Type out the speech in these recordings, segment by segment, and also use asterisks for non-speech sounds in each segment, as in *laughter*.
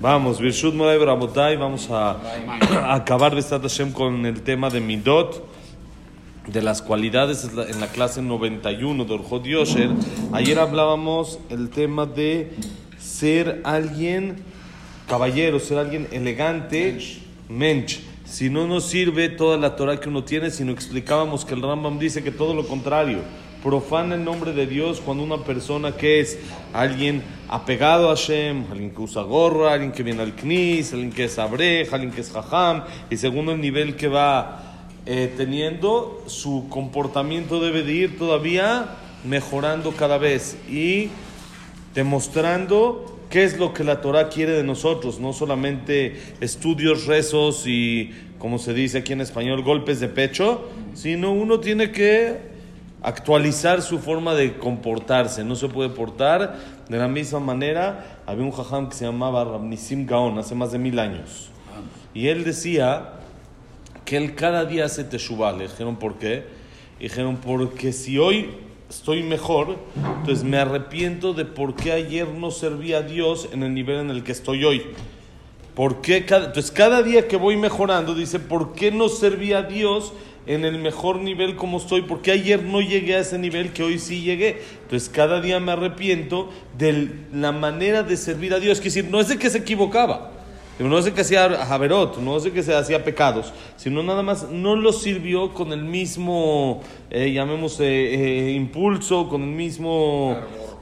Vamos, Birshut Moray Bramotay, vamos a, *clears throat* acabar Bestat Hashem con el tema de Midot, de las cualidades en la clase 91 de Orjot Yosher. Ayer hablábamos el tema de ser alguien caballero, ser alguien elegante, mensch. Si no nos sirve toda la Torah que uno tiene, sino explicábamos que el Rambam dice que todo lo contrario. Profana el nombre de Dios cuando una persona que es alguien apegado a Hashem, alguien que usa gorra, alguien que viene al Knis, alguien que es abrej, alguien que es jajam, y según el nivel que va eh, teniendo, su comportamiento debe de ir todavía mejorando cada vez y demostrando qué es lo que la Torah quiere de nosotros, no solamente estudios, rezos y, como se dice aquí en español, golpes de pecho, sino uno tiene que actualizar su forma de comportarse, no se puede portar de la misma manera. Había un jajam que se llamaba Rabnisim Gaon hace más de mil años y él decía que él cada día hace teshuvah. Le dijeron, ¿por qué? Dijeron, porque si hoy estoy mejor, entonces me arrepiento de por qué ayer no serví a Dios en el nivel en el que estoy hoy. ¿Por qué cada, entonces cada día que voy mejorando, dice, ¿por qué no serví a Dios en el mejor nivel como estoy? ¿Por qué ayer no llegué a ese nivel que hoy sí llegué? Entonces cada día me arrepiento de la manera de servir a Dios. Es decir, no es de que se equivocaba. No es de que hacía Javerot, no es de que se hacía pecados, sino nada más no lo sirvió con el mismo, eh, llamemos, eh, eh, impulso, con el mismo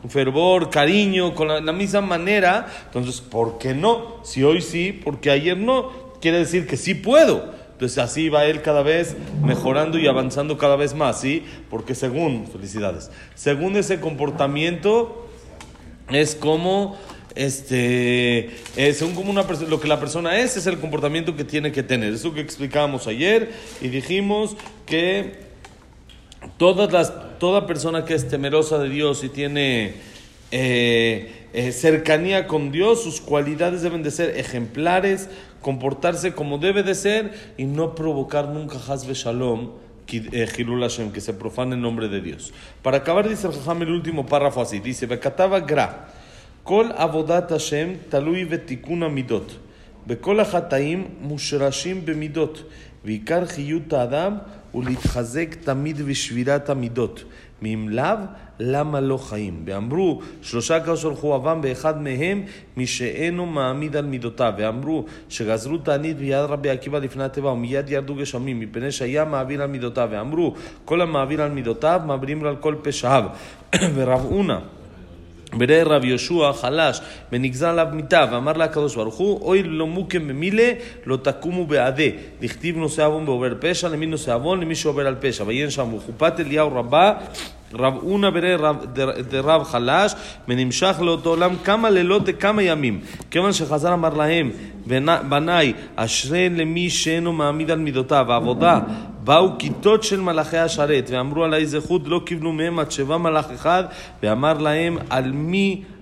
fervor, cariño, con la, la misma manera. Entonces, ¿por qué no? Si hoy sí, porque ayer no, quiere decir que sí puedo. Entonces así va él cada vez mejorando y avanzando cada vez más, ¿sí? Porque según, felicidades, según ese comportamiento es como este según como una lo que la persona es es el comportamiento que tiene que tener eso que explicábamos ayer y dijimos que todas las, toda persona que es temerosa de Dios y tiene eh, eh, cercanía con Dios, sus cualidades deben de ser ejemplares, comportarse como debe de ser y no provocar nunca Hazbe Shalom. Eh, Gilul Hashem, que se profane el nombre de Dios. Para acabar, dice el Jajam el último párrafo así: dice, Bekataba Gra, Kol Avodat Hashem talui vetikuna midot, Bekol Hataim mushrashim bemidot, Vikar Hiyut Adam, Ulitchazek tamid vishvirat amidot. מאם לאו, למה לא חיים? ואמרו, שלושה קדוש ברוך הוא אבם באחד מהם, מי שאינו מעמיד על מידותיו. ואמרו, שגזרו תענית ביד רבי עקיבא לפני התיבה, ומיד ירדו גשמים, מפני שהיה מעביר על מידותיו. ואמרו, כל המעביר על מידותיו, מעבירים על כל פשעיו. *coughs* ורב אונה, וראה רב יהושע חלש ונגזר עליו מיתה ואמר לה הקדוש ברוך הוא אוי לא מוקם במילה לא תקומו בעדה דכתיב נושא עוון בעובר פשע למי נושא עוון למי שעובר על פשע ויהיה שם וחופת אליהו רבה רב אונה וראה רב, דר- דרב חלש ונמשך לאותו עולם כמה לילות וכמה ימים כיוון שחזר אמר להם "בני- בניי אשרי למי שאינו מעמיד על מידותיו העבודה באו כיתות של מלאכי השרת ואמרו עלי זכות לא קיבלו מהם עד שבא מלאך אחד ואמר להם על מי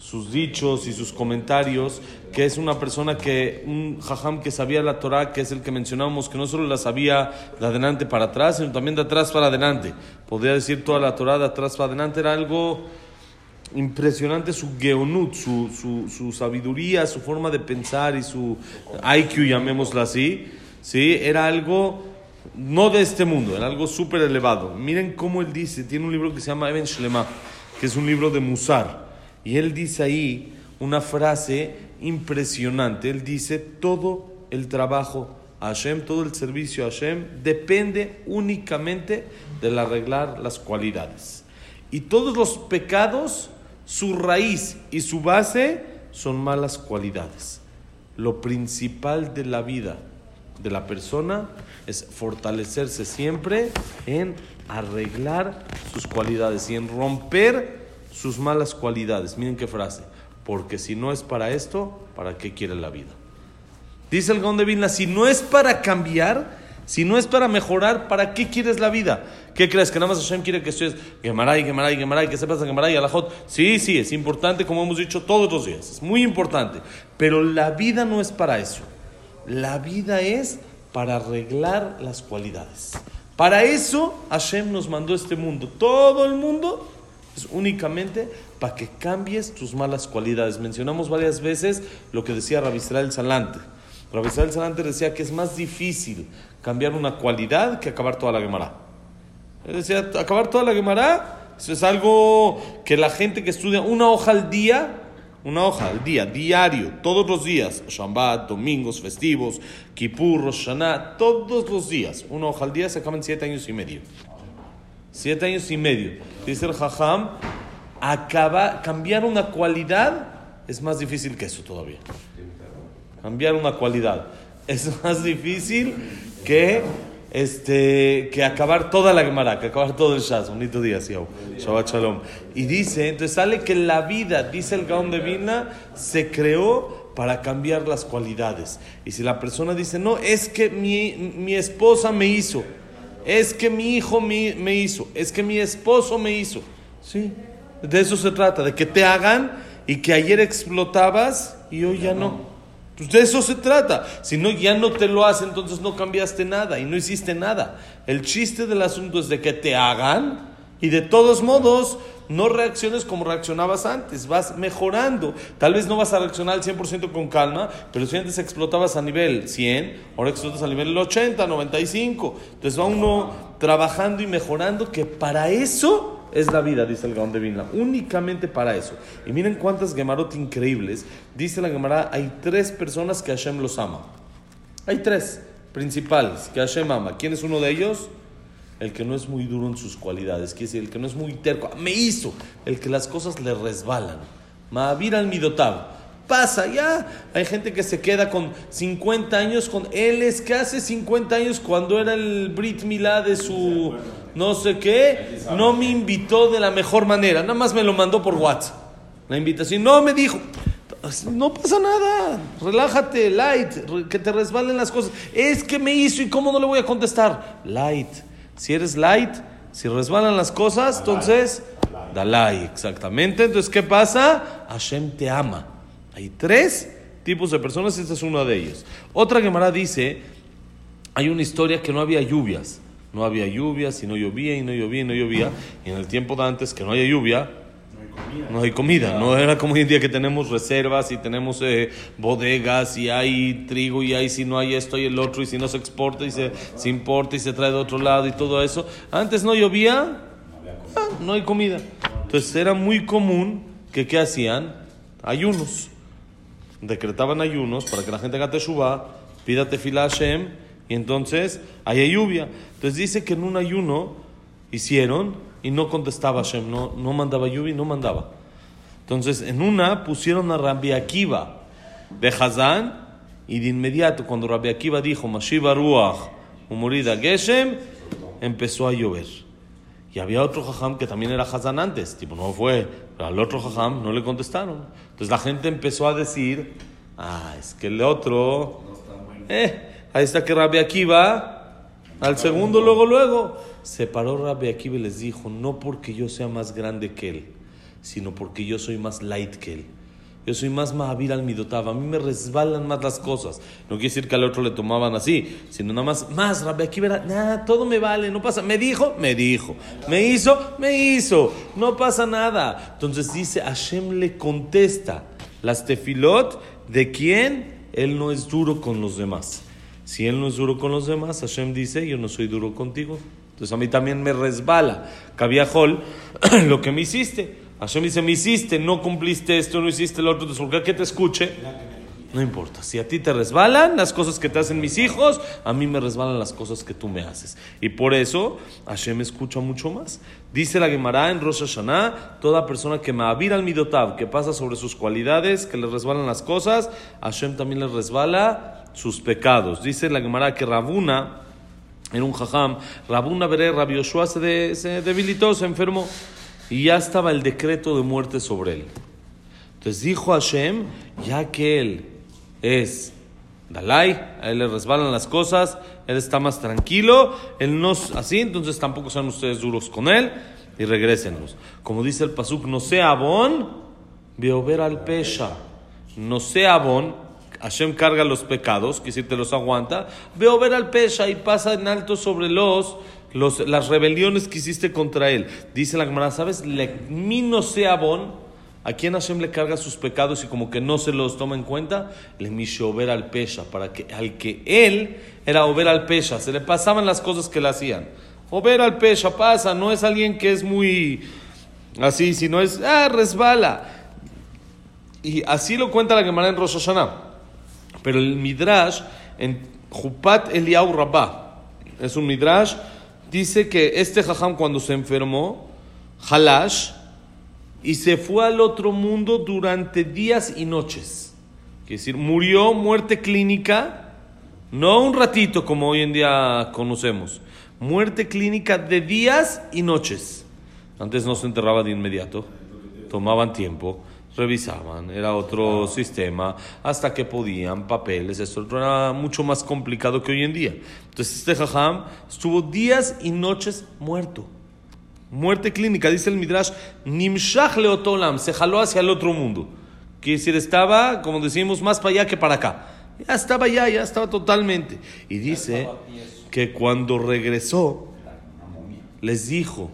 sus dichos y sus comentarios, que es una persona que, un jajam que sabía la Torah, que es el que mencionábamos, que no solo la sabía de adelante para atrás, sino también de atrás para adelante. Podría decir toda la Torah de atrás para adelante, era algo impresionante su geonut, su, su, su sabiduría, su forma de pensar y su IQ, llamémoslo así, ¿sí? era algo no de este mundo, era algo súper elevado. Miren cómo él dice, tiene un libro que se llama Eben Shlema, que es un libro de Musar, y él dice ahí una frase impresionante, él dice, todo el trabajo a Hashem, todo el servicio a Hashem, depende únicamente del arreglar las cualidades. Y todos los pecados, su raíz y su base son malas cualidades. Lo principal de la vida de la persona es fortalecerse siempre en arreglar sus cualidades y en romper sus malas cualidades. Miren qué frase. Porque si no es para esto, ¿para qué quiere la vida? Dice el Gaón de Vilna, si no es para cambiar, Si no es para mejorar, ¿para qué quieres la vida? ¿Qué crees? ¿Que nada más Hashem quiere que estudies Gemaray, Gemaray, Gemaray, que sepas Gemaray, Alajot? Sí, sí, es importante, como hemos dicho todos los días. Es muy importante. Pero la vida no es para eso. La vida es para arreglar las cualidades. Para eso Hashem nos mandó este mundo. Todo el mundo únicamente para que cambies tus malas cualidades. Mencionamos varias veces lo que decía Rabbi Israel Salante. Rabbi Israel Salante decía que es más difícil cambiar una cualidad que acabar toda la Gemara. Él decía, acabar toda la Gemara, es algo que la gente que estudia una hoja al día, una hoja al día, diario, todos los días, Shabbat, domingos, festivos, Kippur, Rosh Hashanah, todos los días, una hoja al día se acaban siete años y medio. Siete años y medio. Dice el Jajam, acaba, cambiar una cualidad es más difícil que eso todavía. Cambiar una cualidad es *laughs* más difícil que este que acabar toda la Gemara, que acabar todo el Shaz. Bonito día, Siau. Shabbat Shalom. Y dice, entonces sale que la vida, dice el Gaón de Vilna, se creó para cambiar las cualidades. Y si la persona dice, no, es que mi, mi esposa me hizo, es que mi hijo me, hizo, es que mi esposo me hizo. Sí, de eso se trata, de que te hagan y que ayer explotabas y hoy ya no. Pues de eso se trata. Si no, ya no te lo hace, entonces no cambiaste nada y no hiciste nada. El chiste del asunto es de que te hagan y de todos modos no reacciones como reaccionabas antes, vas mejorando. Tal vez no vas a reaccionar al 100% con calma, pero si antes explotabas a nivel 100, ahora explotas a nivel 80, 95. Entonces va uno trabajando y mejorando, que para eso es la vida, dice el Gaón de Vilna, únicamente para eso. Y miren cuántas Gemarot increíbles. Dice la Gemara, hay tres personas que Hashem los ama. Hay tres principales que Hashem ama. ¿Quién es uno de ellos? El que no es muy duro en sus cualidades, quiere decir, el que no es muy terco. Me hizo, el que las cosas le resbalan. Ma'avir al midotab. Pasa, ya. Hay gente que se queda con 50 años con él. Es que hace 50 años, cuando era el Brit Milá de su no sé qué, no me invitó de la mejor manera, nada más me lo mandó por WhatsApp. La invitación, no me dijo, no pasa nada, relájate, light, que te resbalen las cosas. Es que me hizo y cómo no le voy a contestar. Light, si eres light, si resbalan las cosas, entonces, da like, exactamente. Entonces, ¿qué pasa? Hashem te ama. Hay tres tipos de personas y este es uno de ellos. Otra Gemara dice, hay una historia que no había lluvias. No había lluvia, si no llovía y no llovía y no llovía. Y en el tiempo de antes que no haya lluvia, no hay comida. No era como hoy en día que tenemos reservas y tenemos eh, bodegas y hay trigo y hay si no hay esto y el otro y si no se exporta y se, se importa y se trae de otro lado y todo eso. Antes no llovía, ah, no hay comida. Entonces era muy común que ¿qué hacían? Ayunos. Decretaban ayunos para que la gente haga teshuva, pida tefila Hashem y entonces hay lluvia. Entonces dice que en un ayuno hicieron y no contestaba Hashem, no, no mandaba lluvia y no mandaba. Entonces en una pusieron a Rabbi Akiva de Hazán y de inmediato cuando Rabbi Akiva dijo Mashiva Ruach Humorida Geshem empezó a llover. Y había otro jajam que también era Hazán antes, tipo no fue, pero al otro jajam no le contestaron. Entonces la gente empezó a decir, ah, es que el otro, eh, Ahí está que Rabbi Akiva, al segundo, luego, luego, se paró Rabbi Akiva y les dijo, no porque yo sea más grande que él, sino porque yo soy más light que él. Yo soy más mahavir al midotav. A mí me resbalan más las cosas. No quiere decir que al otro le tomaban así, sino nada más, más, Rabbi Akiva era, nada, todo me vale, no pasa. Me dijo, me dijo. Me hizo, me hizo. No pasa nada. Entonces dice, Hashem le contesta las tefilot de quién él no es duro con los demás. Si él no es duro con los demás, Hashem dice, yo no soy duro contigo. Entonces a mí también me resbala. Cabiajol, *clears throat* lo que me hiciste. Hashem dice, me hiciste, no cumpliste esto, no hiciste lo otro. Entonces, que te escuche? No importa. Si a ti te resbalan las cosas que te hacen mis hijos, a mí me resbalan las cosas que tú me haces. Y por eso Hashem escucha mucho más. Dice la Gemara en Rosh Hashanah, toda persona que me avira al midotav, que pasa sobre sus cualidades, que le resbalan las cosas, Hashem también le resbala sus pecados. Dice la Gemara que Rabuna, en un jajam, Rabuna veré, Rabbi Yoshua se, debilitó, se enfermó y ya estaba el decreto de muerte sobre él. Entonces dijo Hashem, ya que él es Dalai, a él le resbalan las cosas, él está más tranquilo, él no es así, entonces tampoco sean ustedes duros con él y regrésenos. Como dice el Pasuk, no sea bon, ver al pesha. No sea bon, Hashem carga los pecados, que si te los aguanta, veo ver al pesha y pasa en alto sobre los, los las rebeliones que hiciste contra él. Dice la Gemara, ¿sabes? Le, mi no sea bon ¿A quién Hashem le carga sus pecados y como que no se los toma en cuenta? Le misho ver al pesha, para que al que él era over al pesha, se le pasaban las cosas que le hacían. Over al pesha pasa, no es alguien que es muy así, sino es, ah, resbala. Y así lo cuenta la Gemara en Rosh Hashanah. Pero el Midrash, en Jupat Eliyahu Rabbah, es un Midrash, dice que este jajam cuando se enfermó, Halash, y se fue al otro mundo durante días y noches. Es decir, murió muerte clínica, no un ratito como hoy en día conocemos, muerte clínica de días y noches. Antes no se enterraba de inmediato, tomaban tiempo, revisaban, era otro sistema, hasta que podían, papeles, esto era mucho más complicado que hoy en día. Entonces este jajam estuvo días y noches muerto. Muerte clínica, dice el Midrash, Nimshach leotolam, se jaló hacia el otro mundo. Quiere decir, estaba, como decimos, más para allá que para acá. Ya estaba allá, ya estaba totalmente. Y dice que cuando regresó, les dijo,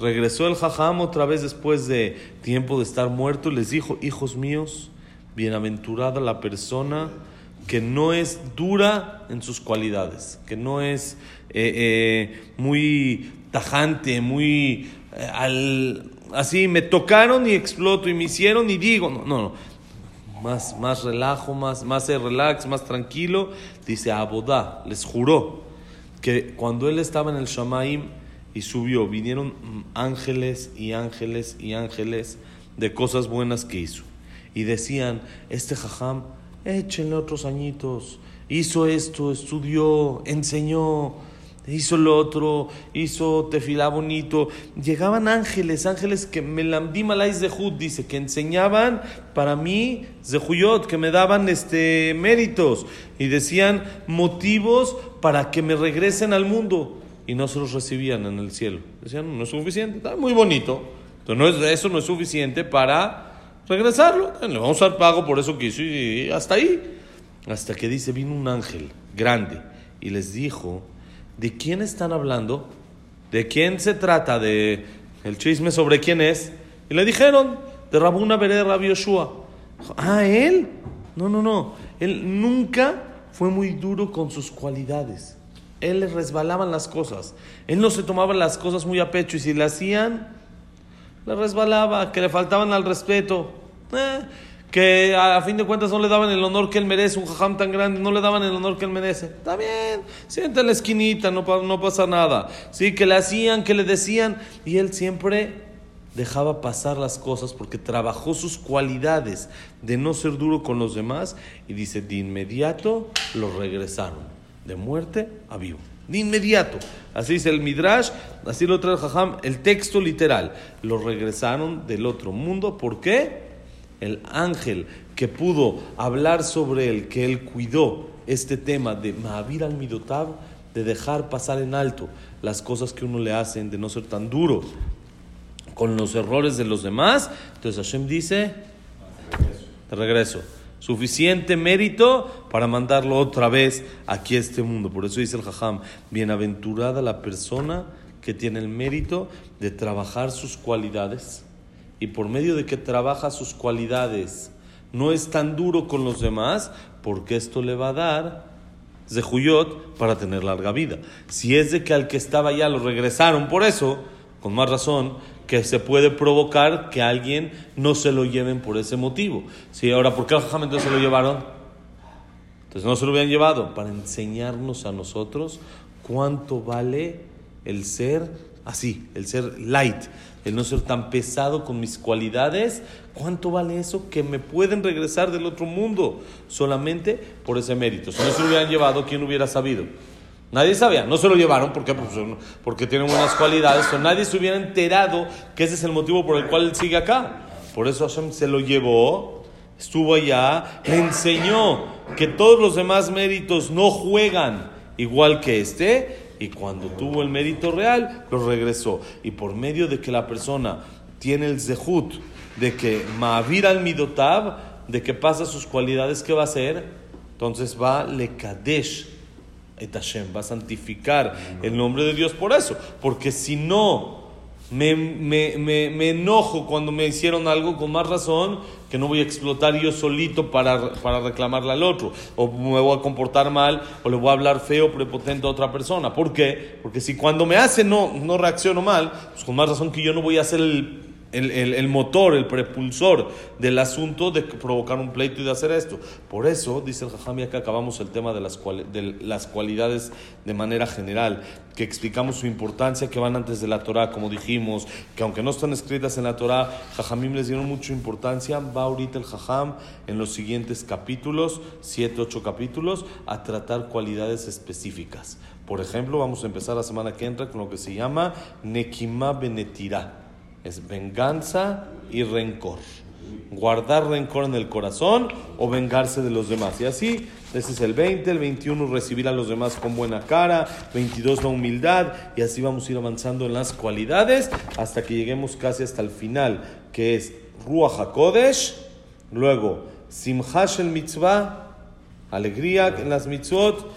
regresó el jajam otra vez después de tiempo de estar muerto, les dijo, hijos míos, bienaventurada la persona que no es dura en sus cualidades, que no es eh, eh, muy tajante, muy eh, al, así, me tocaron y exploto y me hicieron y digo, no, no, Más, más relajo, más, más relax, más tranquilo. Dice Abodá, les juró que cuando él estaba en el Shamaim y subió, vinieron ángeles y ángeles y ángeles de cosas buenas que hizo. Y decían, este jajam, échenle otros añitos, hizo esto, estudió, enseñó, hizo lo otro, hizo tefilá bonito. Llegaban ángeles, ángeles que me lamdim de Zehut, dice, que enseñaban para mí Zehuyot, que me daban este, méritos y decían motivos para que me regresen al mundo. Y no se los recibían en el cielo. Decían, no es suficiente, está muy bonito. Pero no es, eso no es suficiente para regresarlo. Le vamos a dar pago por eso que hizo y hasta ahí. Hasta que dice, vino un ángel grande y les dijo, ¿de quién están hablando? ¿De quién se trata? ¿De el chisme sobre quién es? Y le dijeron, de Rabuna Beré Rabbi Yoshua. Ah, él. No, no, no. Él nunca fue muy duro con sus cualidades. Él le resbalaban las cosas. Él no se tomaba las cosas muy a pecho y si le hacían, le resbalaba, que le faltaban al respeto. Eh, que a, fin de cuentas no le daban el honor que él merece, un jajam tan grande, no le daban el honor que él merece. Está bien, siente en la esquinita, no, no pasa nada. Sí, que le hacían, que le decían, y él siempre dejaba pasar las cosas porque trabajó sus cualidades de no ser duro con los demás y dice, de inmediato lo regresaron, de muerte a vivo. De inmediato. Así dice el Midrash, así lo trae el Jajam, el texto literal. Lo regresaron del otro mundo. ¿Por qué? el ángel que pudo hablar sobre él, que él cuidó este tema de Mahavir al Midotab, de dejar pasar en alto las cosas que uno le hacen, de no ser tan duro con los errores de los demás. Entonces Hashem dice, de regreso, suficiente mérito para mandarlo otra vez aquí a este mundo. Por eso dice el Jajam, bienaventurada la persona que tiene el mérito de trabajar sus cualidades y por medio de que trabaja sus cualidades, no es tan duro con los demás, porque esto le va a dar Zehuyot para tener larga vida. Si es de que al que estaba ya lo regresaron por eso, con más razón, que se puede provocar que alguien no se lo lleven por ese motivo. Sí, ahora, ¿por qué al entonces se lo llevaron? Entonces no se lo habían llevado para enseñarnos a nosotros cuánto vale el ser así, el ser light, el no ser tan pesado con mis cualidades, ¿cuánto vale eso? Que me pueden regresar del otro mundo solamente por ese mérito. Si no se lo hubieran llevado, ¿quién hubiera sabido? Nadie sabía, no se lo llevaron porque, pues, porque tienen buenas cualidades, o nadie se hubiera enterado que ese es el motivo por el cual él sigue acá. Por eso Hashem se lo llevó estuvo allá, le enseñó que todos los demás méritos no juegan igual que este, y cuando tuvo el mérito real, lo regresó. Y por medio de que la persona tiene el zehut, de que Ma'avir al Midotab, de que pasa sus cualidades, ¿qué va a hacer? Entonces va le Kadesh et Hashem, va a santificar el nombre de Dios por eso. Porque si no me, me, me, me, enojo cuando me hicieron algo con más razón que no voy a explotar yo solito para, para reclamarle al otro, o me voy a comportar mal, o le voy a hablar feo, prepotente a otra persona. ¿Por qué? Porque si cuando me hace no, no reacciono mal, pues con más razón que yo no voy a hacer el el, el, el, motor, el propulsor del asunto de provocar un pleito y de hacer esto. Por eso, dice el Jajami, que acabamos el tema de las, de las cualidades de manera general, que explicamos su importancia que van antes de la Torah, como dijimos, que aunque no están escritas en la Torah, Jajamim les dieron mucha importancia. Va ahorita el Jajam en los siguientes capítulos, siete, ocho capítulos, a tratar cualidades específicas. Por ejemplo, vamos a empezar la semana que entra con lo que se llama Nekima Benetirá es venganza y rencor. Guardar rencor en el corazón o vengarse de los demás. Y así, ese es el 20, el 21 recibir a los demás con buena cara, 22 la humildad y así vamos a ir avanzando en las cualidades hasta que lleguemos casi hasta el final, que es Ruach HaKodesh, luego Simhash el Mitzvah, alegría en las mitzvot,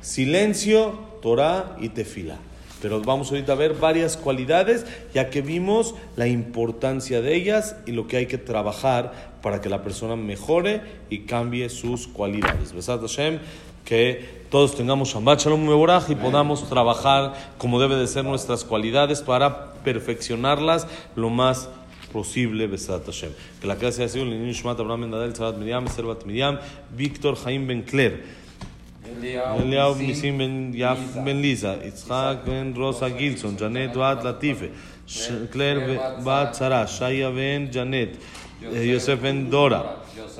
silencio, Torah y tefila. Pero vamos ahorita a ver varias cualidades, ya que vimos la importancia de ellas y lo que hay que trabajar para que la persona mejore y cambie sus cualidades. Besat Hashem, que todos tengamos Shabbat Shalom Meborach y podamos trabajar como debe de ser nuestras cualidades para perfeccionarlas lo más posible, Besat Hashem. Que la clase ha sido el Nishmat Abraham Mendadel, Sabat Miriam, Servat Miriam, Víctor Jaime Bencler. אליהו ניסים בן, בן ליזה, יצחק בן רוסה גילסון, ג'נט בת לטיפה, קלר בת שרה, שיה בן ג'נט, יוסף בן דורה,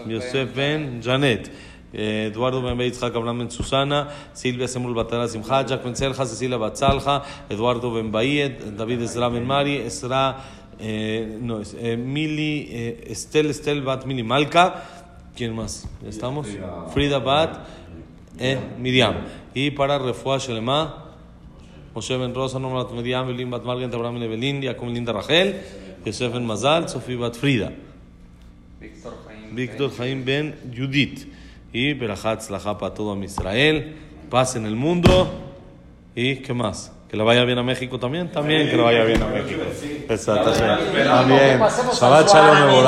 יוסף בן ג'נט. אדוארדו בן בית יצחק אברהם בן סוסנה, סילביה סמול בתנה שמחה, ג'ק בן צלחה, ססילה בת צלחה, אדוארדו בן באיית, דוד עזרא בן מרי, עזרא, no, מילי, אסתל, אסתל בת מילי מלכה, ¿quién más? ¿Estamos? Frida Bat. eh, Miriam. Y para Refuah Shelema, Moshe Ben Rosa, Normat Miriam, Belín Bat Margen, Abraham Ben Belín, Jacob Linda Rachel, Yosef Ben Mazal, Sofía Bat Frida. Víctor Jaim Ben Judith. Y Berachat Slaha para todo Israel. Paz en el mundo. ¿Y qué más? Que le vaya bien a México también. También que le vaya bien a México. Exacto. También. Shabbat Shalom.